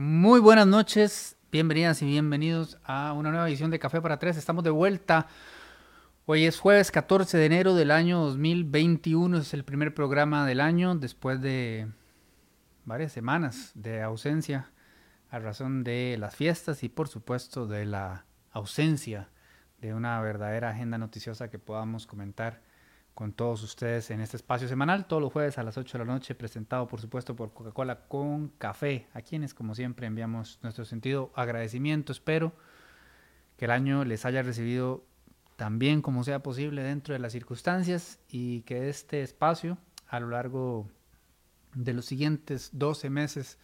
Muy buenas noches, bienvenidas y bienvenidos a una nueva edición de Café para Tres. Estamos de vuelta. Hoy es jueves 14 de enero del año 2021. Es el primer programa del año después de varias semanas de ausencia a razón de las fiestas y por supuesto de la ausencia de una verdadera agenda noticiosa que podamos comentar con todos ustedes en este espacio semanal, todos los jueves a las 8 de la noche, presentado por supuesto por Coca-Cola con café, a quienes como siempre enviamos nuestro sentido agradecimiento. Espero que el año les haya recibido tan bien como sea posible dentro de las circunstancias y que este espacio a lo largo de los siguientes 12 meses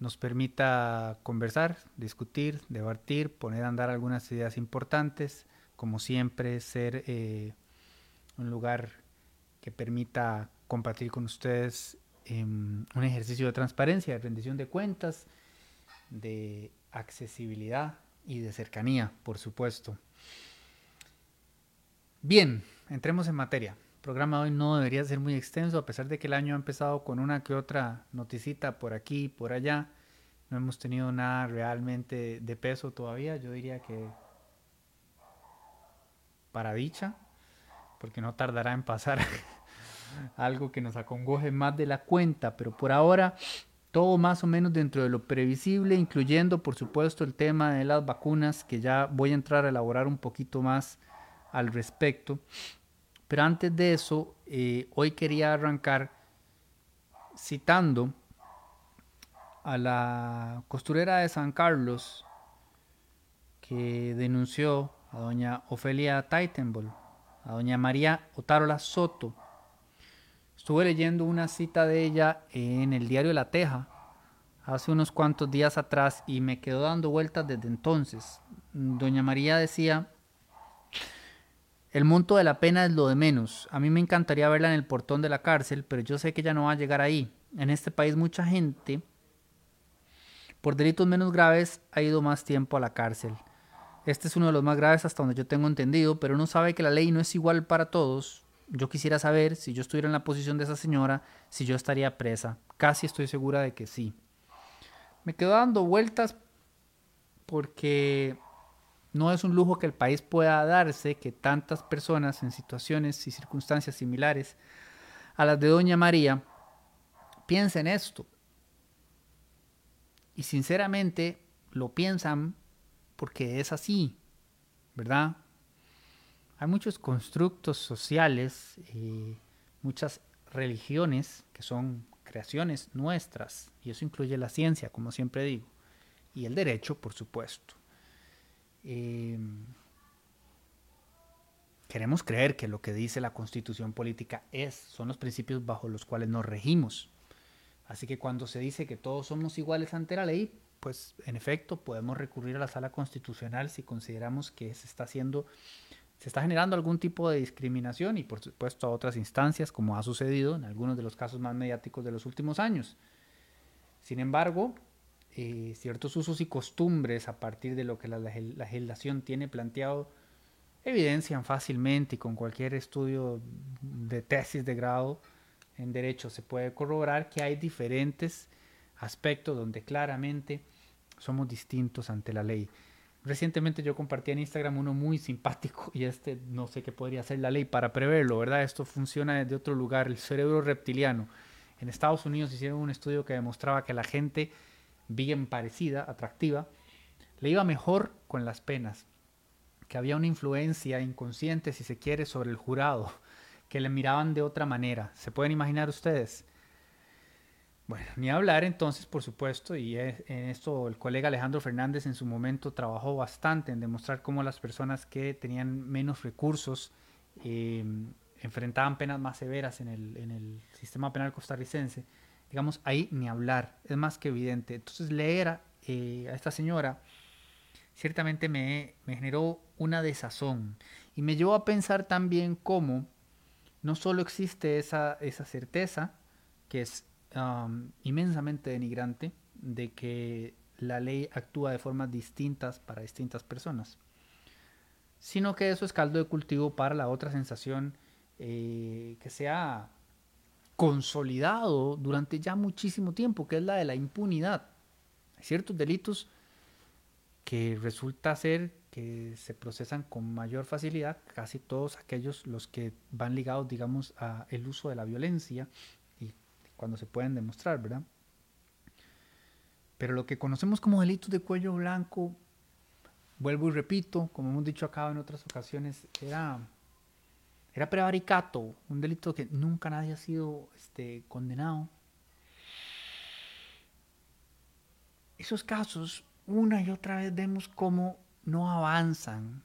nos permita conversar, discutir, debatir, poner a andar algunas ideas importantes, como siempre ser... Eh, un lugar que permita compartir con ustedes em, un ejercicio de transparencia, de rendición de cuentas, de accesibilidad y de cercanía, por supuesto. Bien, entremos en materia. El programa hoy no debería ser muy extenso, a pesar de que el año ha empezado con una que otra noticita por aquí y por allá. No hemos tenido nada realmente de peso todavía. Yo diría que para dicha, porque no tardará en pasar algo que nos acongoje más de la cuenta, pero por ahora todo más o menos dentro de lo previsible, incluyendo por supuesto el tema de las vacunas, que ya voy a entrar a elaborar un poquito más al respecto. Pero antes de eso, eh, hoy quería arrancar citando a la costurera de San Carlos que denunció a doña Ofelia Titanbol a doña María Otárola Soto. Estuve leyendo una cita de ella en el diario La Teja hace unos cuantos días atrás y me quedó dando vueltas desde entonces. Doña María decía, el monto de la pena es lo de menos. A mí me encantaría verla en el portón de la cárcel, pero yo sé que ella no va a llegar ahí. En este país mucha gente, por delitos menos graves, ha ido más tiempo a la cárcel. Este es uno de los más graves hasta donde yo tengo entendido, pero uno sabe que la ley no es igual para todos. Yo quisiera saber si yo estuviera en la posición de esa señora, si yo estaría presa. Casi estoy segura de que sí. Me quedo dando vueltas porque no es un lujo que el país pueda darse que tantas personas en situaciones y circunstancias similares a las de Doña María piensen esto. Y sinceramente lo piensan porque es así, ¿verdad? Hay muchos constructos sociales, muchas religiones que son creaciones nuestras, y eso incluye la ciencia, como siempre digo, y el derecho, por supuesto. Em, queremos creer que lo que dice la constitución política es, son los principios bajo los cuales nos regimos. Así que cuando se dice que todos somos iguales ante la ley, pues en efecto podemos recurrir a la sala constitucional si consideramos que se está haciendo, se está generando algún tipo de discriminación y por supuesto a otras instancias como ha sucedido en algunos de los casos más mediáticos de los últimos años. Sin embargo, eh, ciertos usos y costumbres a partir de lo que la legislación tiene planteado evidencian fácilmente y con cualquier estudio de tesis de grado en derecho se puede corroborar que hay diferentes aspectos donde claramente somos distintos ante la ley. Recientemente yo compartí en Instagram uno muy simpático y este no sé qué podría ser la ley para preverlo, ¿verdad? Esto funciona desde otro lugar, el cerebro reptiliano. En Estados Unidos hicieron un estudio que demostraba que la gente bien parecida, atractiva, le iba mejor con las penas, que había una influencia inconsciente, si se quiere, sobre el jurado, que le miraban de otra manera. ¿Se pueden imaginar ustedes? Bueno, ni hablar entonces, por supuesto, y en esto el colega Alejandro Fernández en su momento trabajó bastante en demostrar cómo las personas que tenían menos recursos em, enfrentaban penas más severas en el, en el sistema penal costarricense. Digamos, ahí ni hablar, es más que evidente. Entonces leer eh, a esta señora ciertamente me, me generó una desazón y me llevó a pensar también cómo no solo existe esa, esa certeza, que es inmensamente denigrante de que la ley actúa de formas distintas para distintas personas, sino que eso es caldo de cultivo para la otra sensación eh, que se ha consolidado durante ya muchísimo tiempo, que es la de la impunidad. Hay ciertos delitos que resulta ser que se procesan con mayor facilidad, casi todos aquellos los que van ligados, digamos, a el uso de la violencia cuando se pueden demostrar, ¿verdad? Pero lo que conocemos como delitos de cuello blanco, vuelvo y repito, como hemos dicho acá en otras ocasiones, era, era prevaricato, un delito que nunca nadie ha sido este, condenado. Esos casos, una y otra vez vemos cómo no avanzan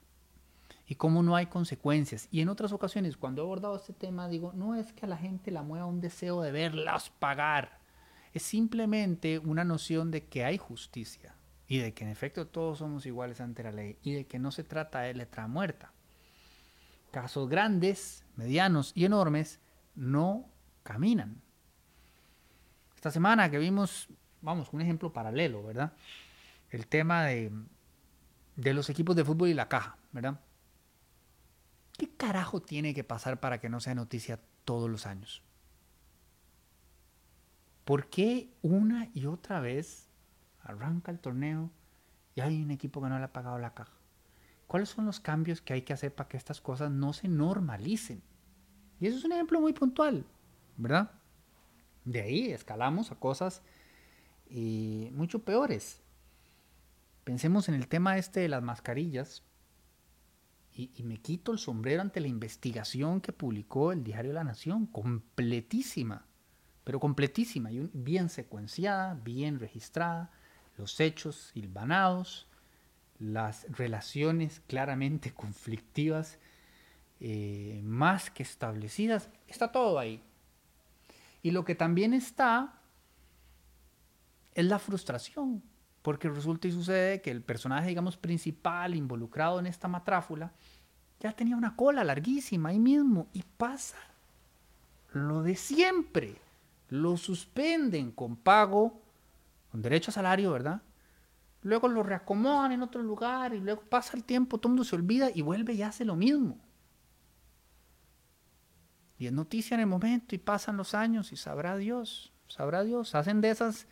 y cómo no hay consecuencias. Y en otras ocasiones, cuando he abordado este tema, digo, no es que a la gente la mueva un deseo de verlas pagar, es simplemente una noción de que hay justicia y de que en efecto todos somos iguales ante la ley y de que no se trata de letra muerta. Casos grandes, medianos y enormes no caminan. Esta semana que vimos, vamos, un ejemplo paralelo, ¿verdad? El tema de de los equipos de fútbol y la caja, ¿verdad? ¿Qué carajo tiene que pasar para que no sea noticia todos los años? ¿Por qué una y otra vez arranca el torneo y hay un equipo que no le ha pagado la caja? ¿Cuáles son los cambios que hay que hacer para que estas cosas no se normalicen? Y eso es un ejemplo muy puntual, ¿verdad? De ahí escalamos a cosas y mucho peores. Pensemos en el tema este de las mascarillas y, me quito el sombrero ante la investigación que publicó el diario La Nación, completísima, pero completísima y bien secuenciada, bien registrada, los hechos silvanados, las relaciones claramente conflictivas, eh, más que establecidas, está todo ahí. Y lo que también está es la frustración porque resulta y sucede que el personaje, digamos, principal involucrado en esta matráfula ya tenía una cola larguísima ahí mismo y pasa lo de siempre. Lo suspenden con pago, con derecho a salario, ¿verdad? Luego lo reacomodan en otro lugar y luego pasa el tiempo, todo el mundo se olvida y vuelve y hace lo mismo. Y es noticia en el momento y pasan los años y sabrá Dios, sabrá Dios. Hacen de esas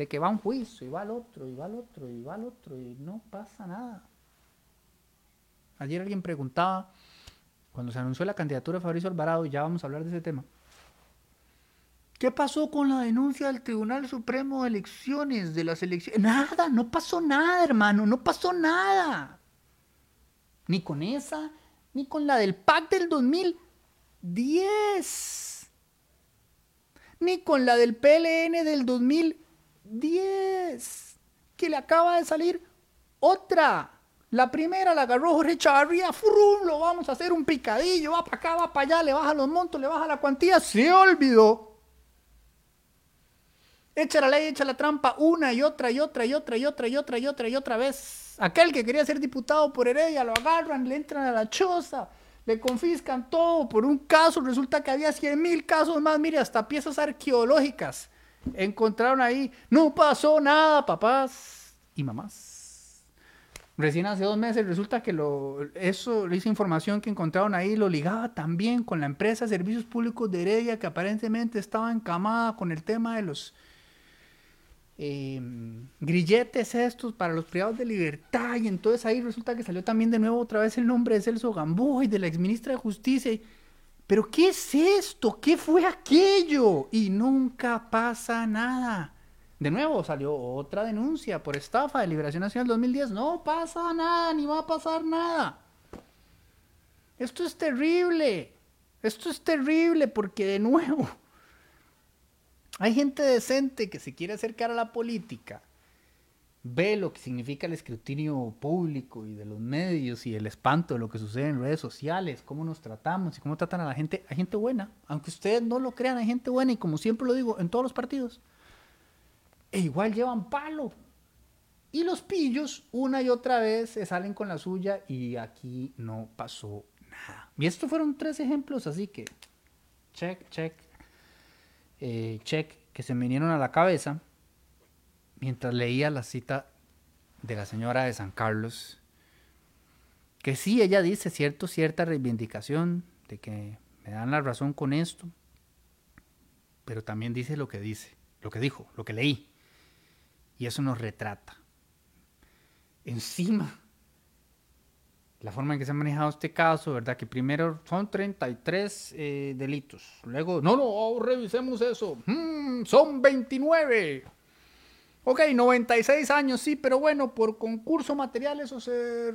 de que va un juicio y va al otro y va al otro y va al otro y no pasa nada. Ayer alguien preguntaba, cuando se anunció la candidatura de Fabricio Alvarado, y ya vamos a hablar de ese tema, ¿qué pasó con la denuncia del Tribunal Supremo de Elecciones, de las elecciones? Nada, no pasó nada, hermano, no pasó nada. Ni con esa, ni con la del PAC del 2010, ni con la del PLN del 2010 10. Que le acaba de salir otra. La primera la agarró Jorge Chavarría, lo vamos a hacer un picadillo, va para acá, va para allá, le baja los montos, le baja la cuantía, se olvidó. Echa la ley, echa la trampa una y otra y otra y otra y otra y otra y otra y otra vez. Aquel que quería ser diputado por Heredia lo agarran, le entran a la choza, le confiscan todo por un caso, resulta que había 100 mil casos más, mire, hasta piezas arqueológicas encontraron ahí, no pasó nada, papás y mamás. Recién hace dos meses resulta que lo, eso, esa información que encontraron ahí lo ligaba también con la empresa Servicios Públicos de Heredia que aparentemente estaba encamada con el tema de los em, grilletes estos para los privados de libertad y entonces ahí resulta que salió también de nuevo otra vez el nombre de Celso Gamboa y de la exministra de Justicia. Y, pero ¿qué es esto? ¿Qué fue aquello? Y nunca pasa nada. De nuevo salió otra denuncia por estafa de Liberación Nacional 2010. No pasa nada, ni va a pasar nada. Esto es terrible. Esto es terrible porque de nuevo hay gente decente que se quiere acercar a la política ve lo que significa el escrutinio público y de los medios y el espanto de lo que sucede en redes sociales, cómo nos tratamos y cómo tratan a la gente, hay gente buena, aunque ustedes no lo crean, hay gente buena y como siempre lo digo, en todos los partidos, e igual llevan palo. Y los pillos una y otra vez se salen con la suya y aquí no pasó nada. Y estos fueron tres ejemplos, así que check, check, eh, check, que se me vinieron a la cabeza mientras leía la cita de la señora de San Carlos, que sí, ella dice cierto, cierta reivindicación de que me dan la razón con esto, pero también dice lo que dice, lo que dijo, lo que leí. Y eso nos retrata. Encima, la forma en que se ha manejado este caso, ¿verdad? Que primero son 33 eh, delitos. Luego, no, no, revisemos eso. Mm, son 29. Ok, 96 años, sí, pero bueno, por concurso material eso se...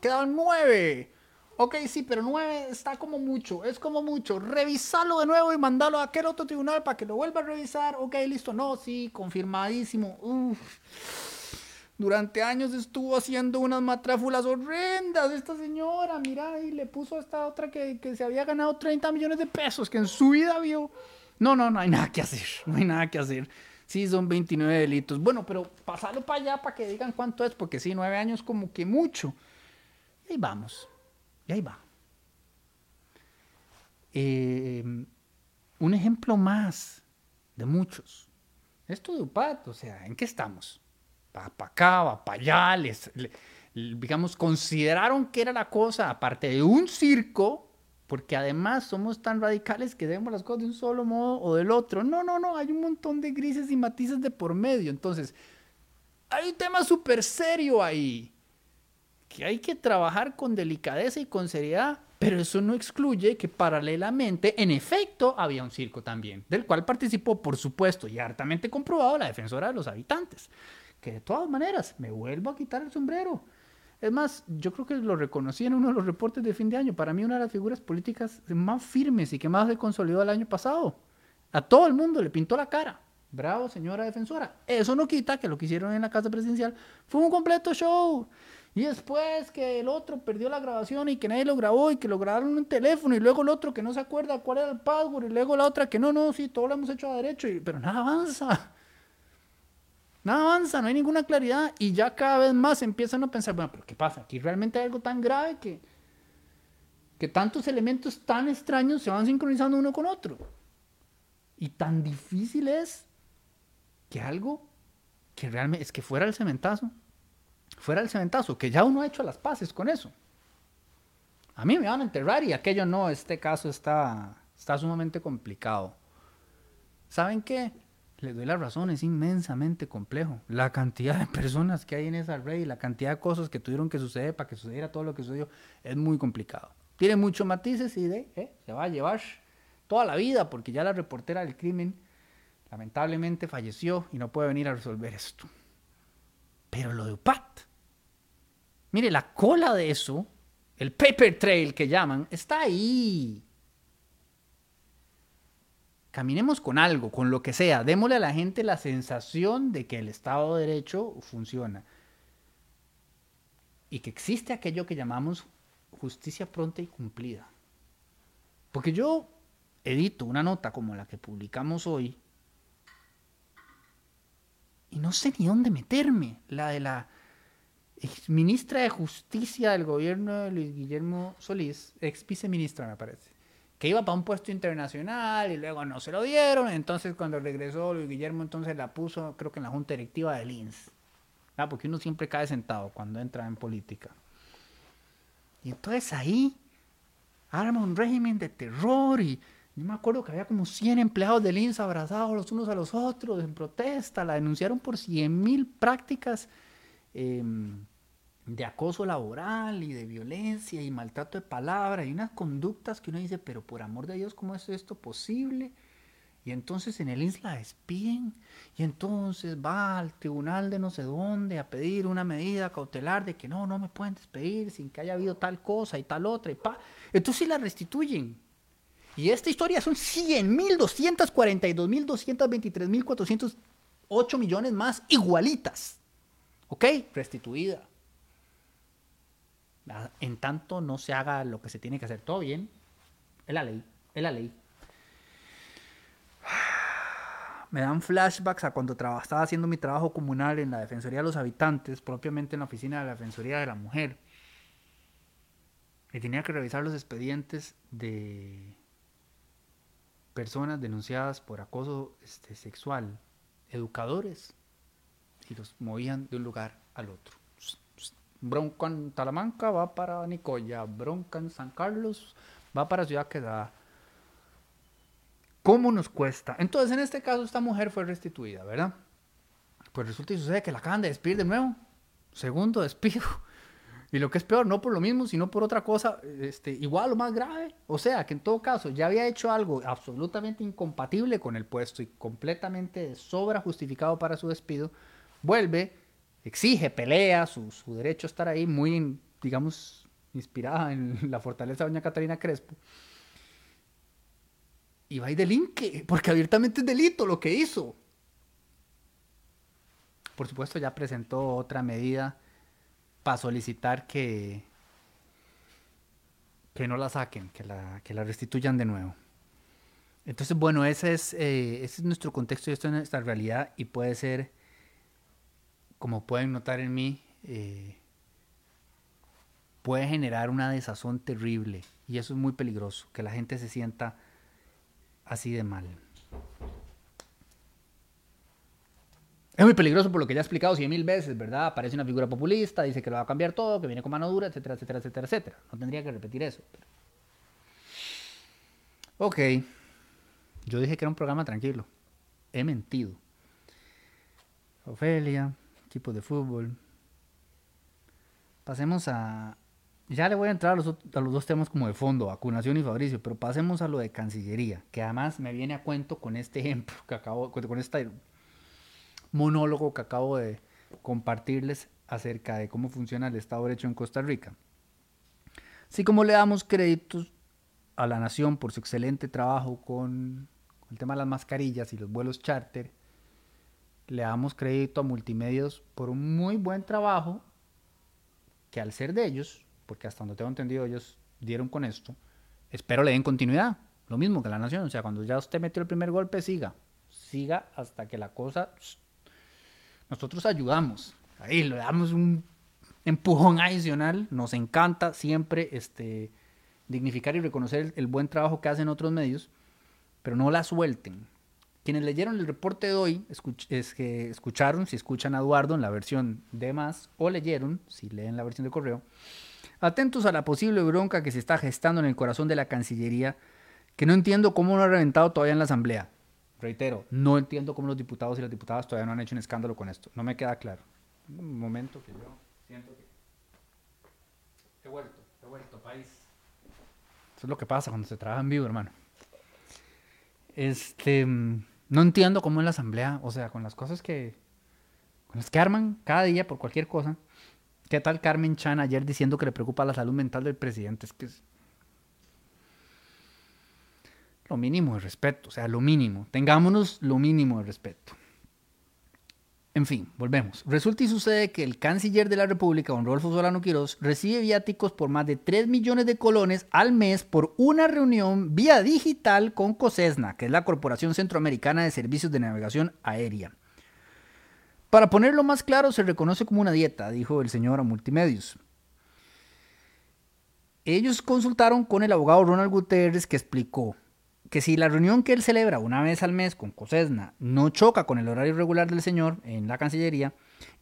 Quedan 9. Ok, sí, pero 9 está como mucho, es como mucho. Revisarlo de nuevo y mandarlo a aquel otro tribunal para que lo vuelva a revisar. Ok, listo, no, sí, confirmadísimo. Uf. Durante años estuvo haciendo unas matráfulas horrendas esta señora. Mira, y le puso a esta otra que, que se había ganado 30 millones de pesos, que en su vida vio. No, no, no hay nada que hacer, no hay nada que hacer. Sí, son 29 delitos. Bueno, pero pasarlo para allá para que digan cuánto es, porque sí, nueve años como que mucho. Y ahí vamos. Y ahí va. Eh, un ejemplo más de muchos. Esto de UPAT, o sea, ¿en qué estamos? Va para acá, va para allá, digamos, consideraron que era la cosa, aparte de un circo, porque además somos tan radicales que vemos las cosas de un solo modo o del otro. No, no, no, hay un montón de grises y matices de por medio. Entonces, hay un tema súper serio ahí, que hay que trabajar con delicadeza y con seriedad, pero eso no excluye que paralelamente, en efecto, había un circo también, del cual participó, por supuesto, y hartamente comprobado, la defensora de los habitantes, que de todas maneras, me vuelvo a quitar el sombrero es más, yo creo que lo reconocí en uno de los reportes de fin de año. Para mí, una de las figuras políticas más firmes y que más se consolidó el año pasado. A todo el mundo le pintó la cara. Bravo, señora defensora. Eso no quita que lo que hicieron en la casa presidencial fue un completo show. Y después que el otro perdió la grabación y que nadie lo grabó y que lo grabaron en un teléfono y luego el otro que no se acuerda cuál era el password y luego la otra que no, no, sí, todo lo hemos hecho a derecho, y, pero nada avanza. Nada avanza, no hay ninguna claridad y ya cada vez más empiezan a pensar, bueno, pero ¿qué pasa? Aquí realmente hay algo tan grave que, que tantos elementos tan extraños se van sincronizando uno con otro. Y tan difícil es que algo que realmente es que fuera el cementazo, fuera el cementazo, que ya uno ha hecho las paces con eso. A mí me van a enterrar y aquello no, este caso está, está sumamente complicado. ¿Saben qué? Les doy la razón, es inmensamente complejo. La cantidad de personas que hay en esa red y la cantidad de cosas que tuvieron que suceder para que sucediera todo lo que sucedió es muy complicado. Tiene muchos matices y de, eh, se va a llevar toda la vida porque ya la reportera del crimen lamentablemente falleció y no puede venir a resolver esto. Pero lo de UPAT, mire, la cola de eso, el paper trail que llaman, está ahí caminemos con algo, con lo que sea, démosle a la gente la sensación de que el Estado de Derecho funciona. Y que existe aquello que llamamos justicia pronta y cumplida. Porque yo edito una nota como la que publicamos hoy y no sé ni dónde meterme, la de la ministra de Justicia del gobierno de Luis Guillermo Solís, ex viceministra me parece que iba para un puesto internacional y luego no se lo dieron. Entonces cuando regresó Luis Guillermo entonces la puso creo que en la junta directiva del INS. Ah, porque uno siempre cae sentado cuando entra en política. Y entonces ahí arma un régimen de terror y yo me acuerdo que había como 100 empleados del INS abrazados los unos a los otros en protesta. La denunciaron por 100 mil prácticas. Eh, de acoso laboral y de violencia y maltrato de palabra y unas conductas que uno dice, pero por amor de Dios, ¿cómo es esto posible? Y entonces en el INS la despiden y entonces va al tribunal de no sé dónde a pedir una medida cautelar de que no, no me pueden despedir sin que haya habido tal cosa y tal otra y pa. Entonces la restituyen. Y esta historia son 100 mil, 242 mil, 223 mil, 408 millones más igualitas. ¿Ok? Restituida en tanto no se haga lo que se tiene que hacer todo bien, es la ley, es la ley. Me dan flashbacks a cuando estaba haciendo mi trabajo comunal en la Defensoría de los Habitantes, propiamente en la oficina de la Defensoría de la Mujer. Y tenía que revisar los expedientes de personas denunciadas por acoso este, sexual, educadores, y los movían de un lugar al otro. Bronca en Talamanca va para Nicoya, bronca en San Carlos va para Ciudad Quedada. ¿Cómo nos cuesta? Entonces, en este caso, esta mujer fue restituida, ¿verdad? pues resulta y sucede que la acaban de despedir de nuevo. Segundo despido. Y lo que es peor, no por lo mismo, sino por otra cosa, este, igual o más grave. O sea, que en todo caso ya había hecho algo absolutamente incompatible con el puesto y completamente de sobra justificado para su despido. Vuelve, exige, pelea su, su derecho a estar ahí, muy, digamos, inspirada en la fortaleza de doña Catalina Crespo. Y va y delinque, porque abiertamente es delito lo que hizo. Por supuesto, ya presentó otra medida para solicitar que, que no la saquen, que la, que la restituyan de nuevo. Entonces, bueno, ese es, eh, ese es nuestro contexto y esto es nuestra realidad y puede ser, como pueden notar en mí, eh, puede generar una desazón terrible y eso es muy peligroso, que la gente se sienta así de mal. Es muy peligroso por lo que ya he explicado cien mil veces, ¿verdad? Aparece una figura populista, dice que lo va a cambiar todo, que viene con mano dura, etcétera, etcétera, etcétera, etcétera. No tendría que repetir eso. Ok. Yo dije que era un programa tranquilo. He mentido. Ofelia, equipo de fútbol. Pasemos a... Ya le voy a entrar a los, a dos temas como de fondo, vacunación y Fabricio, pero pasemos a lo de Cancillería, que además me viene a cuento con este ejemplo que acabo, con esta monólogo que acabo de compartirles acerca de cómo funciona el Estado de Derecho en Costa Rica. Así como le damos créditos a la nación por su excelente trabajo con el tema de las mascarillas y los vuelos charter, le damos crédito a multimedios por un muy buen trabajo que al ser de ellos, porque hasta donde tengo entendido ellos dieron con esto, espero le den continuidad. Lo mismo que la nación, o sea, cuando ya usted metió el primer golpe, siga, siga hasta que la cosa nosotros ayudamos, ahí le damos un empujón adicional, nos encanta siempre este, dignificar y reconocer el, buen trabajo que hacen otros medios, pero no la suelten. Quienes leyeron el reporte de hoy, es que escucharon, si escuchan a Eduardo en la versión de más, o leyeron, si leen la versión de correo, atentos a la posible bronca que se está gestando en el corazón de la Cancillería, que no entiendo cómo no ha reventado todavía en la Asamblea. Reitero, no entiendo cómo los diputados y las diputadas todavía no han hecho un escándalo con esto. No me queda claro. Un momento que yo siento que... He vuelto, he vuelto, país. Eso es lo que pasa cuando se trabaja en vivo, hermano. Este... No entiendo cómo en la asamblea, o sea, con las cosas que... Con las que arman cada día por cualquier cosa. ¿Qué tal Carmen Chan ayer diciendo que le preocupa la salud mental del presidente? Es que es lo mínimo de respeto, o sea, lo mínimo. Tengámonos lo mínimo de respeto. En fin, volvemos. Resulta y sucede que el canciller de la República, don Rodolfo Solano Quirós, recibe viáticos por más de 3 millones de colones al mes por una reunión vía digital con COSESNA, que es la Corporación Centroamericana de Servicios de Navegación Aérea. Para ponerlo más claro, se reconoce como una dieta, dijo el señor a Multimedios. Ellos consultaron con el abogado Ronald Guterres que explicó, que si la reunión que él celebra una vez al mes con Cosesna no choca con el horario regular del señor en la Cancillería,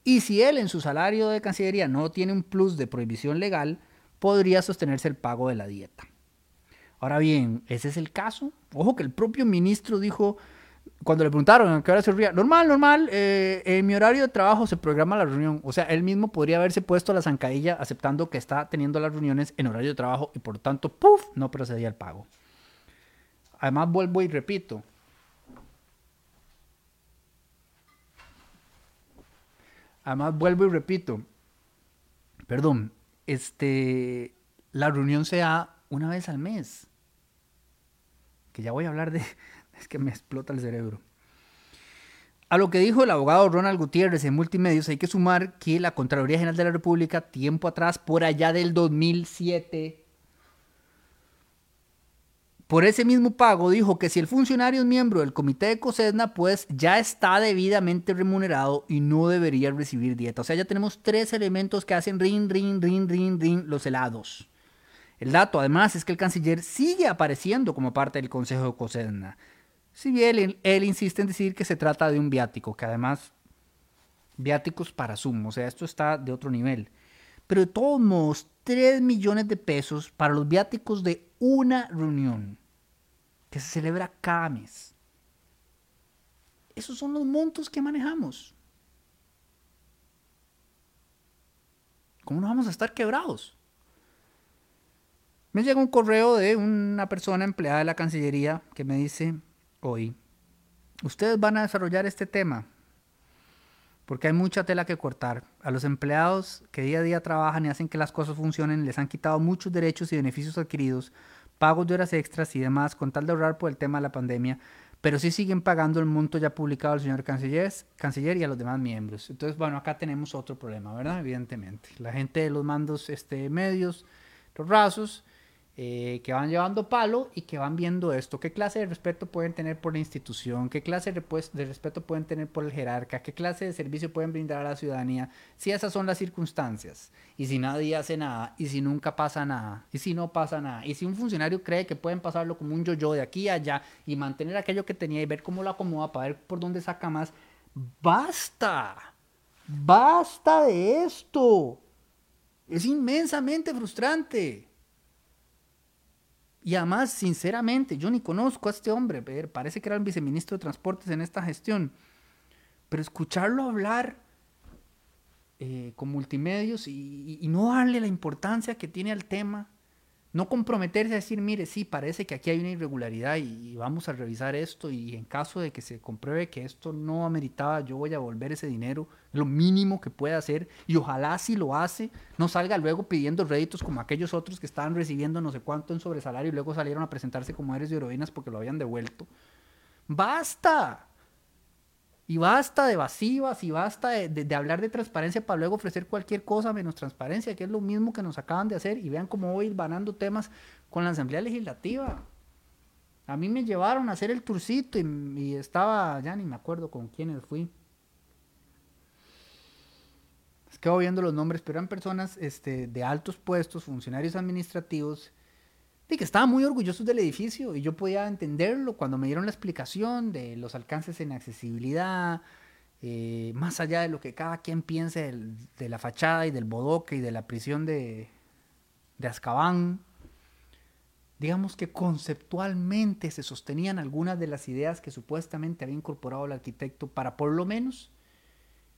y si él en su salario de Cancillería no tiene un plus de prohibición legal, podría sostenerse el pago de la dieta. Ahora bien, ¿ese es el caso? Ojo que el propio ministro dijo, cuando le preguntaron a qué hora se reunía, normal, normal, eh, en mi horario de trabajo se programa la reunión. O sea, él mismo podría haberse puesto la zancadilla aceptando que está teniendo las reuniones en horario de trabajo y por tanto, ¡puf!, no procedía el pago. Además, vuelvo y repito. Además, vuelvo y repito. Perdón, este, la reunión se da una vez al mes. Que ya voy a hablar de... Es que me explota el cerebro. A lo que dijo el abogado Ronald Gutiérrez en Multimedios, hay que sumar que la Contraloría General de la República, tiempo atrás, por allá del 2007, por ese mismo pago dijo que si el funcionario es miembro del comité de COSESNA, pues ya está debidamente remunerado y no debería recibir dieta. O sea, ya tenemos tres elementos que hacen rin, rin, rin, rin, rin los helados. El dato, además, es que el canciller sigue apareciendo como parte del consejo de COSESNA. Si bien él, insiste en decir que se trata de un viático, que además, viáticos para sumo, o sea, esto está de otro nivel. Pero de todos modos, 3 millones de pesos para los viáticos de una reunión que se celebra cada mes. Esos son los montos que manejamos. ¿Cómo no vamos a estar quebrados? Me llega un correo de una persona empleada de la Cancillería que me dice hoy, ustedes van a desarrollar este tema porque hay mucha tela que cortar. A los empleados que día a día trabajan y hacen que las cosas funcionen les han quitado muchos derechos y beneficios adquiridos, pagos de horas extras y demás con tal de ahorrar por el tema de la pandemia, pero sí siguen pagando el monto ya publicado al señor canciller, canciller y a los demás miembros. Entonces, bueno, acá tenemos otro problema, ¿verdad? Evidentemente. La gente de los mandos este, medios, los rasos, eh, que van llevando palo y que van viendo esto. ¿Qué clase de respeto pueden tener por la institución? ¿Qué clase de, respeto pueden tener por el jerarca? ¿Qué clase de servicio pueden brindar a la ciudadanía? Si esas son las circunstancias. Y si nadie hace nada, y si nunca pasa nada, y si no pasa nada, y si un funcionario cree que pueden pasarlo como un yo-yo de aquí a allá y mantener aquello que tenía y ver cómo lo acomoda para ver por dónde saca más, basta. Basta de esto. Es inmensamente frustrante. Y además, sinceramente, yo ni conozco a este hombre, parece que era el viceministro de Transportes en esta gestión, pero escucharlo hablar eh, con multimedios y, no darle la importancia que tiene al tema, no comprometerse a decir, mire, sí, parece que aquí hay una irregularidad y, vamos a revisar esto y en caso de que se compruebe que esto no ameritaba, yo voy a volver ese dinero, lo mínimo que pueda hacer y ojalá si lo hace, no salga luego pidiendo réditos como aquellos otros que estaban recibiendo no sé cuánto en sobresalario y luego salieron a presentarse como héroes y heroínas porque lo habían devuelto. ¡Basta! Y basta de evasivas y basta de, hablar de transparencia para luego ofrecer cualquier cosa menos transparencia, que es lo mismo que nos acaban de hacer. Y vean cómo voy ganando temas con la Asamblea Legislativa. A mí me llevaron a hacer el turcito y, estaba, ya ni me acuerdo con quiénes fui. Es que voy viendo los nombres, pero eran personas este, de altos puestos, funcionarios administrativos, de que estaban muy orgullosos del edificio y yo podía entenderlo cuando me dieron la explicación de los alcances en accesibilidad, eh, más allá de lo que cada quien piense de la fachada y del bodoque y de la prisión de, de. Digamos que conceptualmente se sostenían algunas de las ideas que supuestamente había incorporado el arquitecto para por lo menos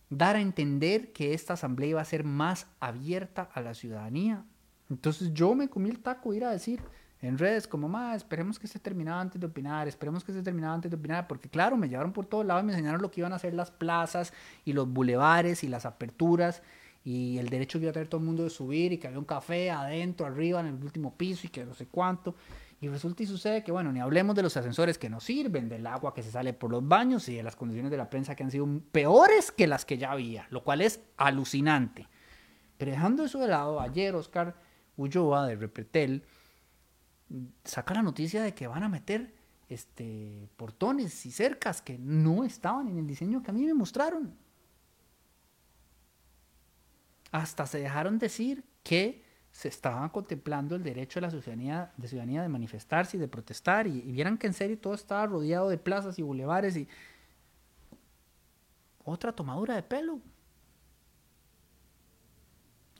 dar a entender que esta asamblea iba a ser más abierta a la ciudadanía. Entonces yo me comí el taco ir a decir, en redes como, más esperemos que esté terminado antes de opinar, esperemos que esté terminado antes de opinar, porque claro, me llevaron por todos lados y me enseñaron lo que iban a hacer las plazas y los bulevares y las aperturas y el derecho que iba a tener todo el mundo de subir y que había un café adentro, arriba, en el último piso y que no sé cuánto. Y resulta y sucede que, bueno, ni hablemos de los ascensores que no sirven, del agua que se sale por los baños y de las condiciones de la prensa que han sido peores que las que ya había, lo cual es alucinante. Pero dejando eso de lado, ayer Oscar Ulloa de Repretel saca la noticia de que van a meter este, portones y cercas que no estaban en el diseño que a mí me mostraron. Hasta se dejaron decir que se estaba contemplando el derecho de la ciudadanía de, manifestarse y de protestar y, vieran que en serio todo estaba rodeado de plazas y bulevares y otra tomadura de pelo.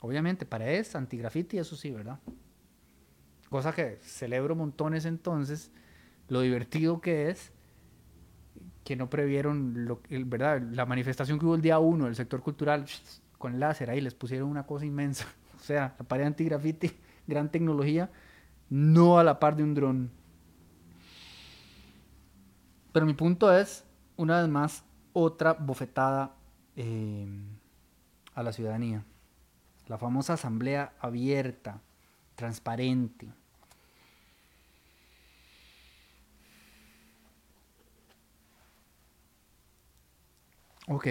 Obviamente para eso, antigrafiti, eso sí, ¿verdad? cosa que celebro montones entonces, lo divertido que es que no previeron lo, ¿verdad? la manifestación que hubo el día uno del sector cultural con láser, ahí les pusieron una cosa inmensa. O sea, la pared anti-graffiti, gran tecnología, no a la par de un dron. Pero mi punto es, una vez más, otra bofetada eh, a la ciudadanía. La famosa asamblea abierta, transparente. Ok.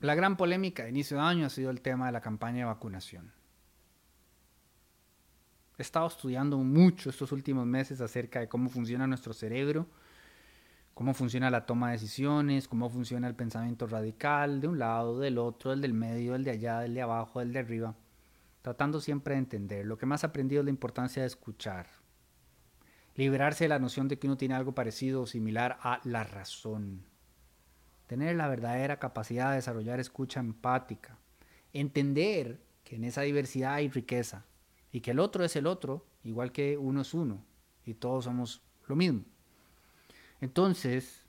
La gran polémica de inicio de año ha sido el tema de la campaña de vacunación. He estado estudiando mucho estos últimos meses acerca de cómo funciona nuestro cerebro, cómo funciona la toma de decisiones, cómo funciona el pensamiento radical, de un lado, del otro, del del medio, del de allá, del de abajo, del de arriba, tratando siempre de entender. Lo que más he aprendido es la importancia de escuchar, liberarse de la noción de que uno tiene algo parecido o similar a la razón, tener la verdadera capacidad de desarrollar escucha empática, entender que en esa diversidad hay riqueza y que el otro es el otro, igual que uno es uno y todos somos lo mismo. Entonces,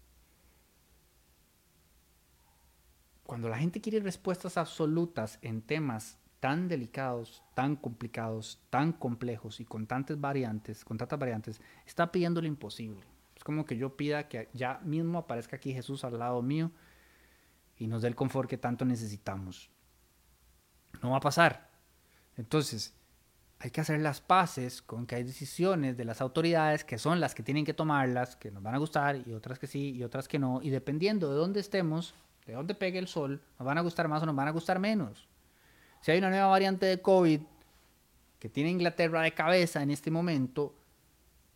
cuando la gente quiere respuestas absolutas en temas tan delicados, tan complicados, tan complejos y con tantas variantes, con tantas variantes, está pidiendo lo imposible. Es como que yo pida que ya mismo aparezca aquí Jesús al lado mío y nos dé el confort que tanto necesitamos. No va a pasar. Entonces, hay que hacer las paces con que hay decisiones de las autoridades que son las que tienen que tomarlas, que nos van a gustar y otras que sí y otras que no. Y dependiendo de dónde estemos, de dónde pegue el sol, nos van a gustar más o nos van a gustar menos. Si hay una nueva variante de COVID que tiene Inglaterra de cabeza en este momento,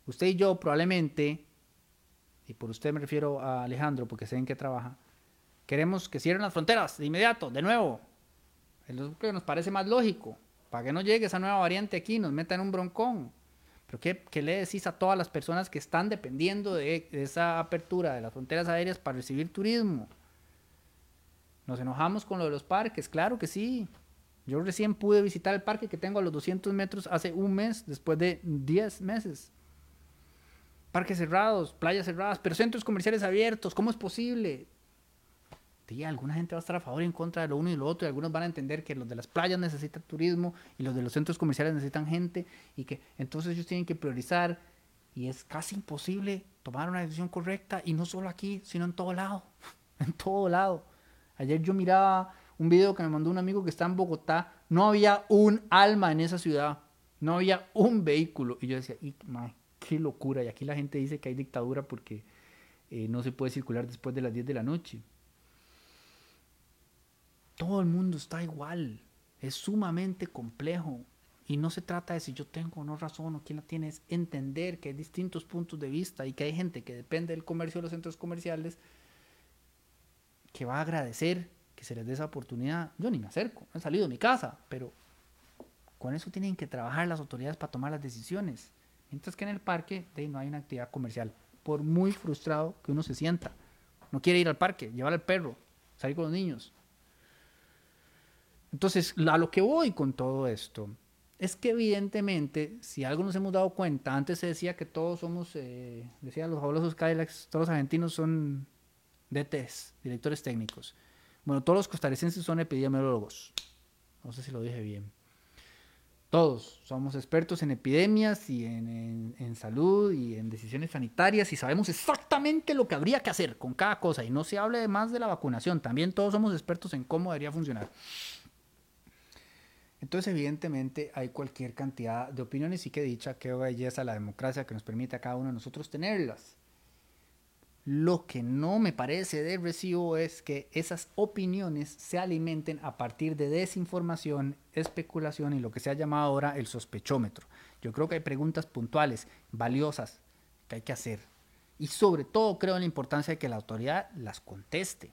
usted y yo probablemente, y por usted me refiero a Alejandro porque sé en qué trabaja, queremos que cierren las fronteras de inmediato, de nuevo. Es lo que nos parece más lógico. Para que no llegue esa nueva variante aquí, nos meta en un broncón. Pero ¿qué, ¿qué, le decís a todas las personas que están dependiendo de, esa apertura de las fronteras aéreas para recibir turismo? ¿Nos enojamos con lo de los parques? Claro que sí. Yo recién pude visitar el parque que tengo a los 200 metros hace un mes, después de 10 meses. Parques cerrados, playas cerradas, pero centros comerciales abiertos. ¿Cómo es posible? Alguna gente va a estar a favor y en contra de lo uno y lo otro, y algunos van a entender que los de las playas necesitan turismo y los de los centros comerciales necesitan gente, y que entonces ellos tienen que priorizar, y es casi imposible tomar una decisión correcta, y no solo aquí, sino en todo lado, en todo lado. Ayer yo miraba un video que me mandó un amigo que está en Bogotá, no había un alma en esa ciudad, no había un vehículo. Y yo decía, qué locura. Y aquí la gente dice que hay dictadura porque eh, no se puede circular después de las 10 de la noche. Todo el mundo está igual. Es sumamente complejo. Y no se trata de si yo tengo o no razón o quién la tiene, es entender que hay distintos puntos de vista y que hay gente que depende del comercio de los centros comerciales que va a agradecer que se les dé esa oportunidad. Yo ni me acerco, he salido de mi casa, pero con eso tienen que trabajar las autoridades para tomar las decisiones. Mientras que en el parque no hay una actividad comercial. Por muy frustrado que uno se sienta. No quiere ir al parque, llevar al perro, salir con los niños. Entonces, a lo que voy con todo esto es que evidentemente, si algo nos hemos dado cuenta, antes se decía que todos somos, eh, los fabulosos Cadillacs, todos los argentinos son DTs, directores técnicos. Bueno, todos los costarricenses son epidemiólogos. No sé si lo dije bien. Todos somos expertos en epidemias y en, salud y en decisiones sanitarias y sabemos exactamente lo que habría que hacer con cada cosa. Y no se hable más de la vacunación, también todos somos expertos en cómo debería funcionar. Entonces, evidentemente, hay cualquier cantidad de opiniones y qué dicha, qué belleza la democracia que nos permite a cada uno de nosotros tenerlas. Lo que no me parece de recibo es que esas opiniones se alimenten a partir de desinformación, especulación y lo que se ha llamado ahora el sospechómetro. Yo creo que hay preguntas puntuales, valiosas, que hay que hacer. Y sobre todo creo en la importancia de que la autoridad las conteste.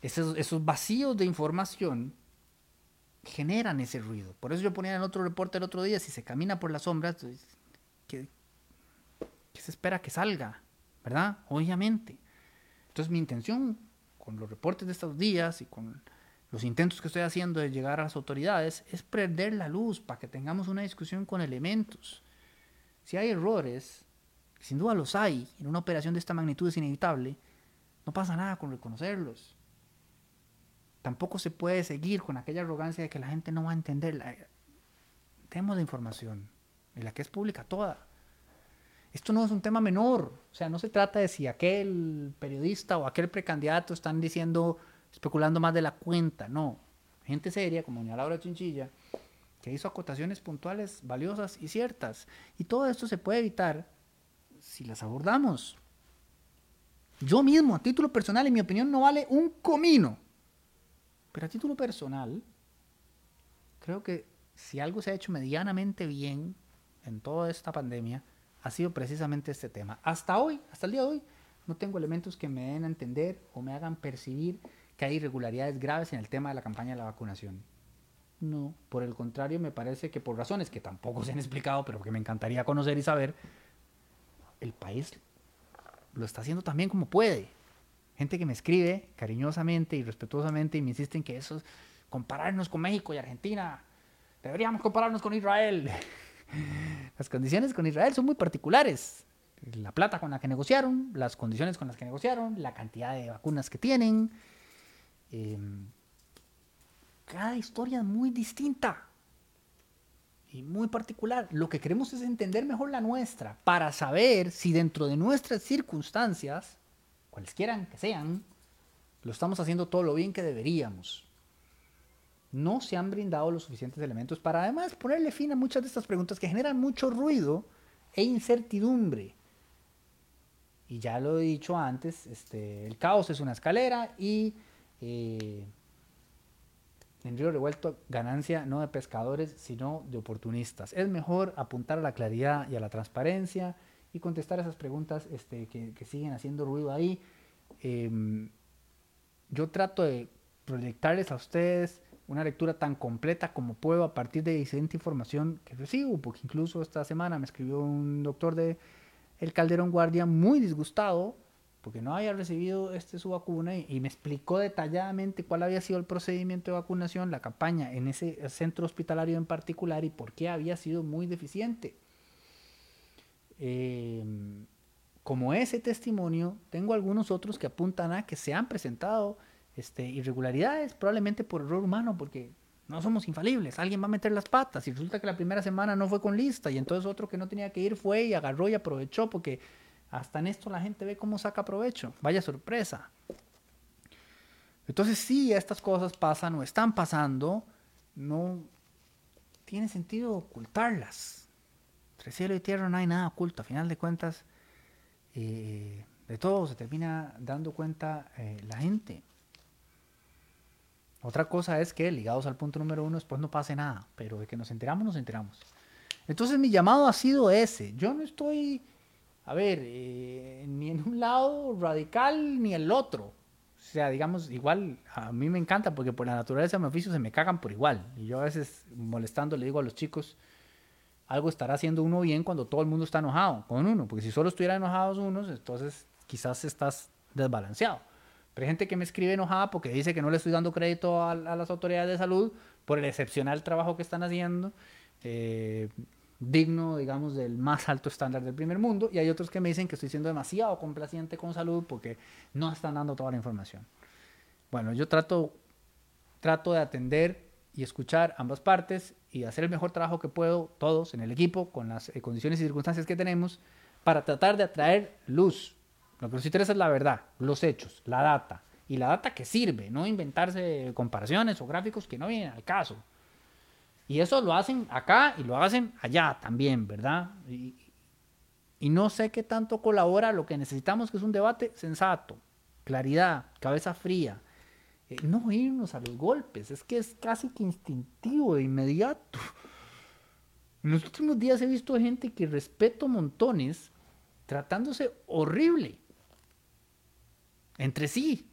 Esos, esos vacíos de información generan ese ruido. Por eso yo ponía en otro reporte el otro día, si se camina por las sombras, pues, ¿qué, se espera que salga? ¿verdad? Obviamente. Entonces mi intención con los reportes de estos días y con los intentos que estoy haciendo de llegar a las autoridades es prender la luz para que tengamos una discusión con elementos. Si hay errores, sin duda los hay, en una operación de esta magnitud es inevitable, no pasa nada con reconocerlos. Tampoco se puede seguir con aquella arrogancia de que la gente no va a entender. Tenemos la información, y la que es pública toda esto no es un tema menor. O sea, no se trata de si aquel periodista o aquel precandidato están diciendo, especulando más de la cuenta. No. Gente seria, como doña Laura Chinchilla, que hizo acotaciones puntuales, valiosas y ciertas. Y todo esto se puede evitar si las abordamos. Yo mismo, a título personal, en mi opinión, no vale un comino. Pero a título personal, creo que si algo se ha hecho medianamente bien en toda esta pandemia, ha sido precisamente este tema. Hasta hoy, hasta el día de hoy, no tengo elementos que me den a entender o me hagan percibir que hay irregularidades graves en el tema de la campaña de la vacunación. No, por el contrario, me parece que por razones que tampoco se han explicado, pero que me encantaría conocer y saber, el país lo está haciendo también como puede. Gente que me escribe cariñosamente y respetuosamente y me insisten que eso es compararnos con México y Argentina. Deberíamos compararnos con Israel. Las condiciones con Israel son muy particulares. La plata con la que negociaron, las condiciones con las que negociaron, la cantidad de vacunas que tienen. Em, cada historia es muy distinta y muy particular. Lo que queremos es entender mejor la nuestra para saber si dentro de nuestras circunstancias, cualesquiera que sean, lo estamos haciendo todo lo bien que deberíamos. No se han brindado los suficientes elementos para además ponerle fin a muchas de estas preguntas que generan mucho ruido e incertidumbre. Y ya lo he dicho antes, este, el caos es una escalera y eh, en Río Revuelto ganancia no de pescadores, sino de oportunistas. Es mejor apuntar a la claridad y a la transparencia y contestar esas preguntas este, que, siguen haciendo ruido ahí. Em, yo trato de proyectarles a ustedes una lectura tan completa como puedo a partir de diferente información que recibo, porque incluso esta semana me escribió un doctor de el Calderón Guardia muy disgustado porque no había recibido este, su vacuna y, me explicó detalladamente cuál había sido el procedimiento de vacunación, la campaña en ese centro hospitalario en particular y por qué había sido muy deficiente. Em, como ese testimonio, tengo algunos otros que apuntan a que se han presentado este, irregularidades, probablemente por error humano, porque no somos infalibles, alguien va a meter las patas y resulta que la primera semana no fue con lista y entonces otro que no tenía que ir fue y agarró y aprovechó porque hasta en esto la gente ve cómo saca provecho. Vaya sorpresa. Entonces sí, estas cosas pasan o están pasando, no tiene sentido ocultarlas. Entre cielo y tierra no hay nada oculto. A final de cuentas, eh, de todo se termina dando cuenta eh, la gente. Otra cosa es que, ligados al punto número uno, después no pase nada, pero de que nos enteramos, nos enteramos. Entonces mi llamado ha sido ese. Yo no estoy a ver, eh, ni en un lado radical ni el otro. O sea, digamos, igual a mí me encanta porque por la naturaleza de mi oficio se me cagan por igual. Y yo a veces molestando le digo a los chicos, algo estará haciendo uno bien cuando todo el mundo está enojado con uno. Porque si solo estuvieran enojados unos, entonces quizás estás desbalanceado. Pero hay gente que me escribe enojada porque dice que no le estoy dando crédito a, a las autoridades de salud por el excepcional trabajo que están haciendo. Eh, digno, digamos, del más alto estándar del primer mundo, y hay otros que me dicen que estoy siendo demasiado complaciente con salud porque no están dando toda la información. Bueno, yo trato, trato de atender y escuchar ambas partes y hacer el mejor trabajo que puedo, todos en el equipo, con las eh, condiciones y circunstancias que tenemos, para tratar de atraer luz. Lo que nos interesa es la verdad, los hechos, la data, y la data que sirve, no inventarse comparaciones o gráficos que no vienen al caso. Y eso lo hacen acá y lo hacen allá también, ¿verdad? Y, no sé qué tanto colabora lo que necesitamos, que es un debate sensato, claridad, cabeza fría. Eh, no irnos a los golpes, es que es casi que instintivo, de inmediato. En los últimos días he visto gente que respeto montones tratándose horrible entre sí.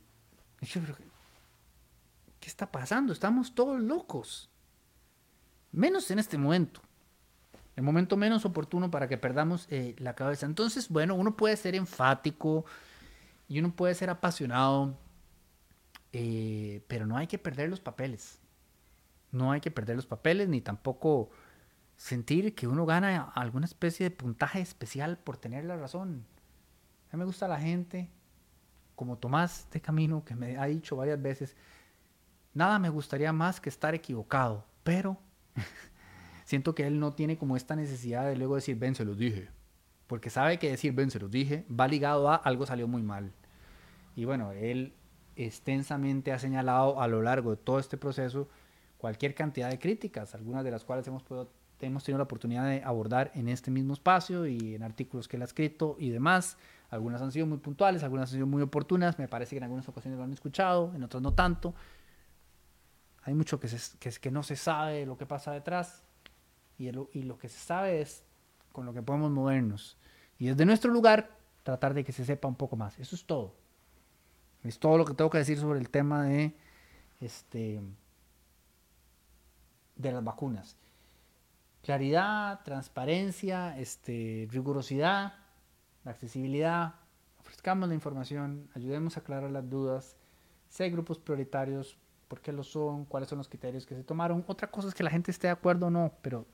¿Qué está pasando? Estamos todos locos. Menos en este momento. El momento menos oportuno para que perdamos eh, la cabeza. Entonces, bueno, uno puede ser enfático y uno puede ser apasionado, eh, pero no hay que perder los papeles. No hay que perder los papeles ni tampoco sentir que uno gana alguna especie de puntaje especial por tener la razón. A mí me gusta la gente, como Tomás de Camino, que me ha dicho varias veces, nada me gustaría más que estar equivocado, pero Siento que él no tiene como esta necesidad de luego decir, ven, se los dije. Porque sabe que decir, ven, se los dije, va ligado a algo salió muy mal. Y bueno, él extensamente ha señalado a lo largo de todo este proceso cualquier cantidad de críticas, algunas de las cuales hemos, hemos tenido la oportunidad de abordar en este mismo espacio y en artículos que él ha escrito y demás. Algunas han sido muy puntuales, algunas han sido muy oportunas, me parece que en algunas ocasiones lo han escuchado, en otras no tanto. Hay mucho que, que, no se sabe lo que pasa detrás y, y lo que se sabe es con lo que podemos movernos. Y desde nuestro lugar tratar de que se sepa un poco más. Eso es todo. Es todo lo que tengo que decir sobre el tema de, este, de las vacunas. Claridad, transparencia, este, rigurosidad, accesibilidad. Ofrezcamos la información, ayudemos a aclarar las dudas. Si hay grupos prioritarios, por qué lo son, cuáles son los criterios que se tomaron. Otra cosa es que la gente esté de acuerdo o no, pero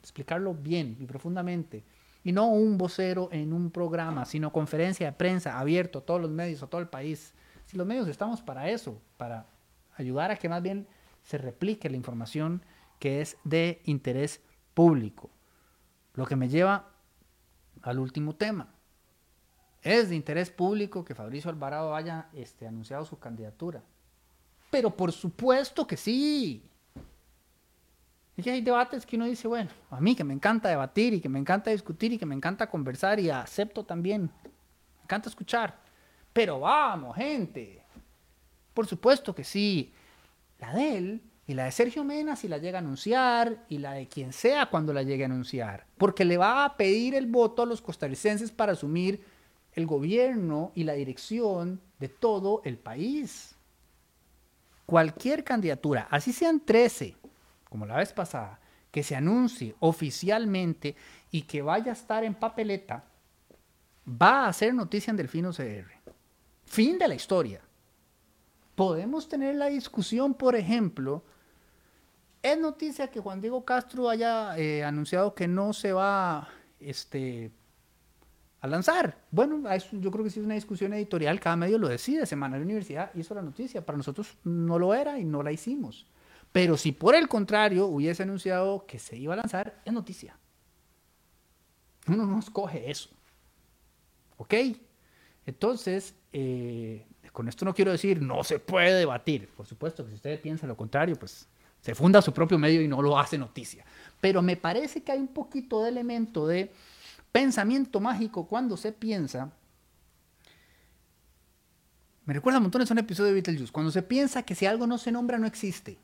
explicarlo bien y profundamente. Y no un vocero en un programa, sino conferencia de prensa abierto a todos los medios, a todo el país. Si los medios estamos para eso, para ayudar a que más bien se replique la información que es de interés público. Lo que me lleva al último tema. Es de interés público que Fabricio Alvarado haya este, anunciado su candidatura. Pero por supuesto que sí. Y hay debates que uno dice, bueno, a mí que me encanta debatir y que me encanta discutir y que me encanta conversar y acepto también. Me encanta escuchar. Pero vamos, gente. Por supuesto que sí. La de él y la de Sergio Mena si la llega a anunciar y la de quien sea cuando la llegue a anunciar. Porque le va a pedir el voto a los costarricenses para asumir el gobierno y la dirección de todo el país. Cualquier candidatura, así sean 13, como la vez pasada, que se anuncie oficialmente y que vaya a estar en papeleta, va a ser noticia en Delfino CR. Fin de la historia. Podemos tener la discusión, por ejemplo, es noticia que Juan Diego Castro haya eh, anunciado que no se va este, a lanzar. Bueno, yo creo que sí es una discusión editorial, cada medio lo decide. Semana de Universidad hizo la noticia. Para nosotros no lo era y no la hicimos. Pero si por el contrario hubiese anunciado que se iba a lanzar, es noticia. Uno no escoge eso. ¿Ok? Entonces, eh, con esto no quiero decir no se puede debatir. Por supuesto que si usted piensa lo contrario, pues se funda su propio medio y no lo hace noticia. Pero me parece que hay un poquito de elemento de pensamiento mágico cuando se piensa. Me recuerda un montón a un episodio de Beetlejuice. Cuando se piensa que si algo no se nombra, no existe.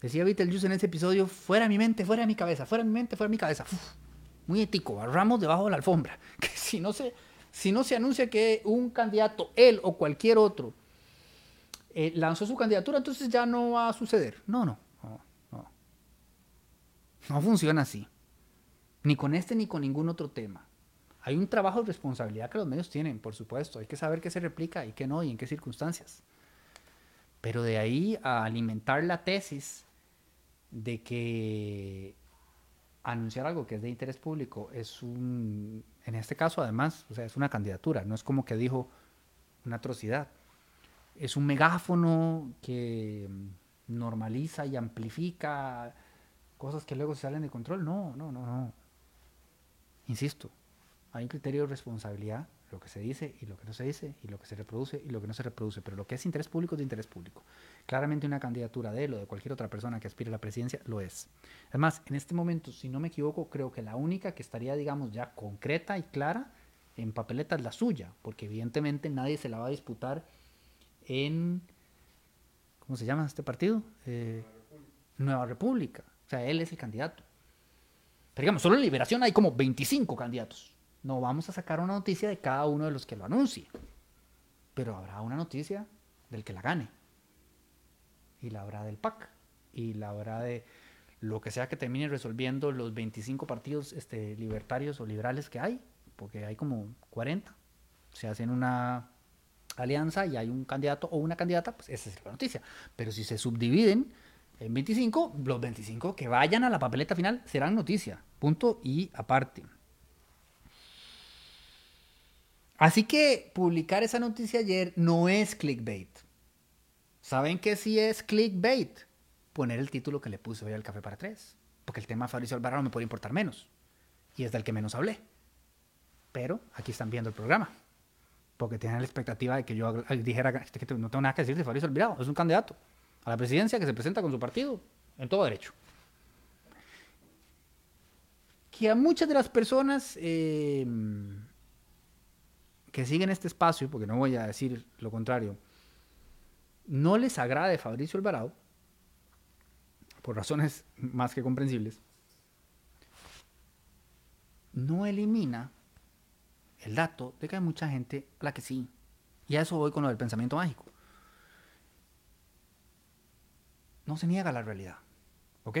Decía Beetlejuice en ese episodio, fuera mi mente, fuera mi cabeza, fuera mi mente, fuera mi cabeza. muy ético, barramos debajo de la alfombra. Que si no, se, si no se anuncia que un candidato, él o cualquier otro, eh, lanzó su candidatura, entonces ya no va a suceder. No, no, no, no. No funciona así. Ni con este ni con ningún otro tema. Hay un trabajo de responsabilidad que los medios tienen, por supuesto. Hay que saber qué se replica y qué no y en qué circunstancias. Pero de ahí a alimentar la tesis de que anunciar algo que es de interés público es un, en este caso además, o sea, es una candidatura, no es como que dijo una atrocidad. Es un megáfono que normaliza y amplifica cosas que luego se salen de control. No, no, no, no. Insisto, hay un criterio de responsabilidad lo que se dice y lo que no se dice, y lo que se reproduce y lo que no se reproduce. Pero lo que es interés público es de interés público. Claramente una candidatura de él o de cualquier otra persona que aspire a la presidencia lo es. Además, en este momento, si no me equivoco, creo que la única que estaría, digamos, ya concreta y clara en papeleta es la suya, porque evidentemente nadie se la va a disputar en... ¿Cómo se llama este partido? Eh, Nueva República. O sea, él es el candidato. Pero digamos, solo en Liberación hay como 25 candidatos. No vamos a sacar una noticia de cada uno de los que lo anuncie, pero habrá una noticia del que la gane. Y la habrá del PAC. Y la habrá de lo que sea que termine resolviendo los 25 partidos este, libertarios o liberales que hay, porque hay como 40. Se hacen una alianza y hay un candidato o una candidata, pues esa es la noticia. Pero si se subdividen en 25, los 25 que vayan a la papeleta final serán noticia. Punto y aparte. Así que publicar esa noticia ayer no es clickbait. ¿Saben qué sí es clickbait? Poner el título que le puse hoy al Café para Tres. Porque el tema de Fabricio Alvarado me puede importar menos. Y es del que menos hablé. Pero aquí están viendo el programa. Porque tienen la expectativa de que yo dijera que no tengo nada que decir de Fabricio Alvarado. Es un candidato a la presidencia que se presenta con su partido en todo derecho. Que a muchas de las personas... Eh, que siguen este espacio, porque no voy a decir lo contrario, no les agrade Fabricio Alvarado, por razones más que comprensibles, no elimina el dato de que hay mucha gente a la que sí. Y a eso voy con lo del pensamiento mágico. No se niega la realidad. ¿Ok?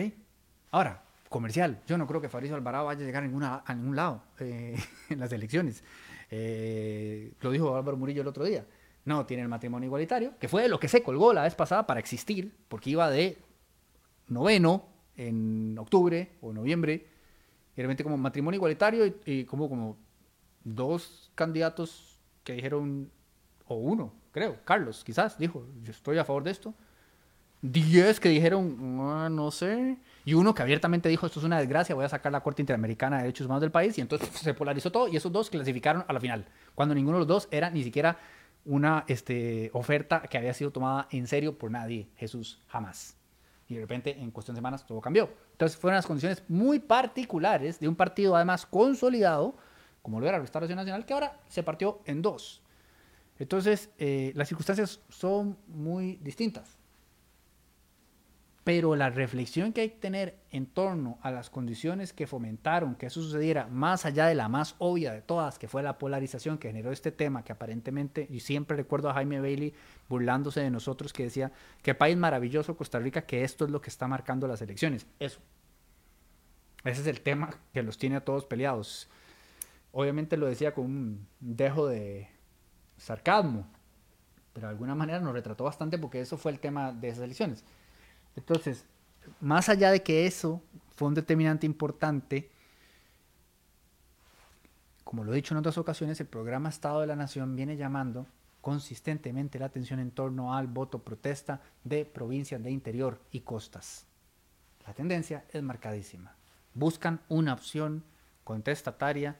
Ahora, comercial. Yo no creo que Fabricio Alvarado vaya a llegar a, a ningún lado eh, en las elecciones. Eh, lo dijo Álvaro Murillo el otro día. No tiene el matrimonio igualitario, que fue de lo que se colgó la vez pasada para existir, porque iba de noveno en octubre o noviembre, y realmente como matrimonio igualitario y, como, como dos candidatos que dijeron o uno, creo, Carlos, quizás, dijo, yo estoy a favor de esto. Diez que dijeron, ah, no sé. Y uno que abiertamente dijo, esto es una desgracia, voy a sacar la Corte Interamericana de Derechos Humanos del país. Y entonces se polarizó todo y esos dos clasificaron a la final. Cuando ninguno de los dos era ni siquiera una este, oferta que había sido tomada en serio por nadie, Jesús, jamás. Y de repente, en cuestión de semanas, todo cambió. Entonces fueron las condiciones muy particulares de un partido además consolidado, como lo era la Restauración Nacional, que ahora se partió en dos. Entonces, eh, las circunstancias son muy distintas. Pero la reflexión que hay que tener en torno a las condiciones que fomentaron que eso sucediera, más allá de la más obvia de todas, que fue la polarización que generó este tema, que aparentemente, y siempre recuerdo a Jaime Bailey burlándose de nosotros, que decía, qué país maravilloso Costa Rica, que esto es lo que está marcando las elecciones. Eso. Ese es el tema que los tiene a todos peleados. Obviamente lo decía con un dejo de sarcasmo, pero de alguna manera nos retrató bastante porque eso fue el tema de esas elecciones. Entonces, más allá de que eso fue un determinante importante, como lo he dicho en otras ocasiones, el programa Estado de la Nación viene llamando consistentemente la atención en torno al voto protesta de provincias de interior y costas. La tendencia es marcadísima. Buscan una opción contestataria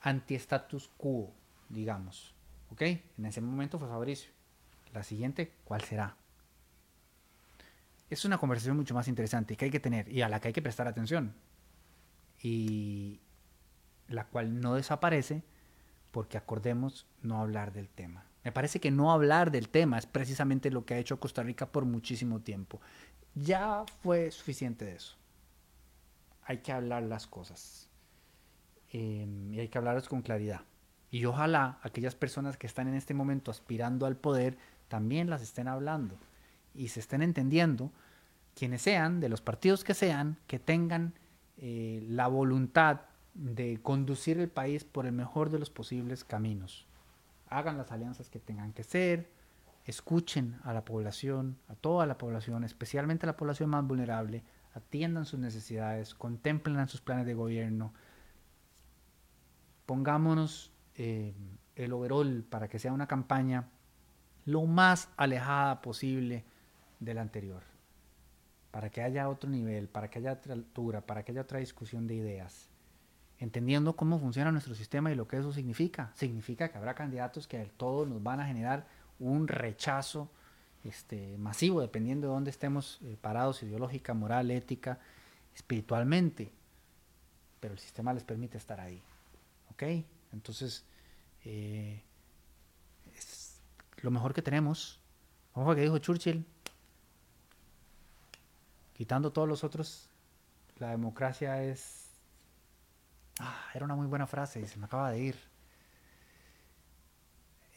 anti-status quo, digamos. ¿Ok? En ese momento fue Fabricio. La siguiente, ¿cuál será? Es una conversación mucho más interesante que hay que tener y a la que hay que prestar atención. Y la cual no desaparece porque acordemos no hablar del tema. Me parece que no hablar del tema es precisamente lo que ha hecho Costa Rica por muchísimo tiempo. Ya fue suficiente de eso. Hay que hablar las cosas. Em, y hay que hablarlas con claridad. Y ojalá aquellas personas que están en este momento aspirando al poder también las estén hablando y se estén entendiendo quienes sean, de los partidos que sean, que tengan eh, la voluntad de conducir el país por el mejor de los posibles caminos. Hagan las alianzas que tengan que ser, escuchen a la población, a toda la población, especialmente a la población más vulnerable, atiendan sus necesidades, contemplen sus planes de gobierno, pongámonos eh, el overall para que sea una campaña lo más alejada posible de la anterior para que haya otro nivel, para que haya otra altura, para que haya otra discusión de ideas, entendiendo cómo funciona nuestro sistema y lo que eso significa. Significa que habrá candidatos que del todo nos van a generar un rechazo este, masivo, dependiendo de dónde estemos eh, parados ideológica, moral, ética, espiritualmente. Pero el sistema les permite estar ahí. ¿Ok? Entonces, eh, es lo mejor que tenemos. Ojo que dijo Churchill, quitando todos los otros, la democracia es... Ah, era una muy buena frase y se me acaba de ir.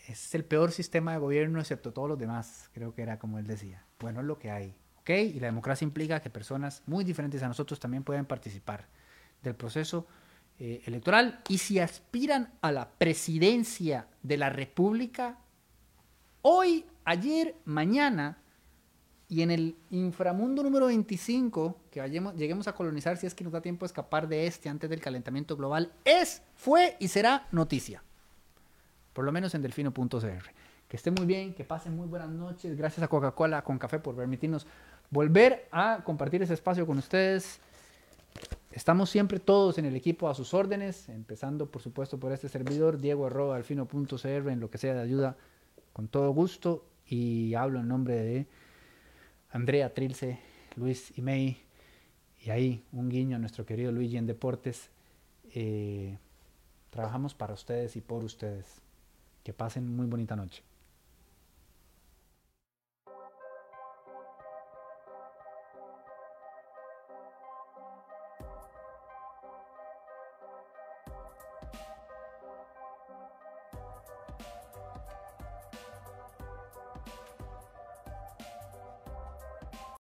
Es el peor sistema de gobierno excepto todos los demás, creo que era como él decía. Bueno, es lo que hay. ¿Ok? Y la democracia implica que personas muy diferentes a nosotros también pueden participar del proceso eh, electoral y si aspiran a la presidencia de la República, hoy, ayer, mañana, y en el inframundo número 25, que lleguemos a colonizar si es que nos da tiempo de escapar de este antes del calentamiento global, es, fue y será noticia. Por lo menos en delfino.cr. Que esté muy bien, que pasen muy buenas noches. Gracias a Coca-Cola con café por permitirnos volver a compartir ese espacio con ustedes. Estamos siempre todos en el equipo a sus órdenes, empezando por supuesto por este servidor, Diego arroba en lo que sea de ayuda, con todo gusto. Y hablo en nombre de Andrea Trilce, Luis y May, y ahí un guiño a nuestro querido Luigi en Deportes. Eh, trabajamos para ustedes y por ustedes. Que pasen muy bonita noche.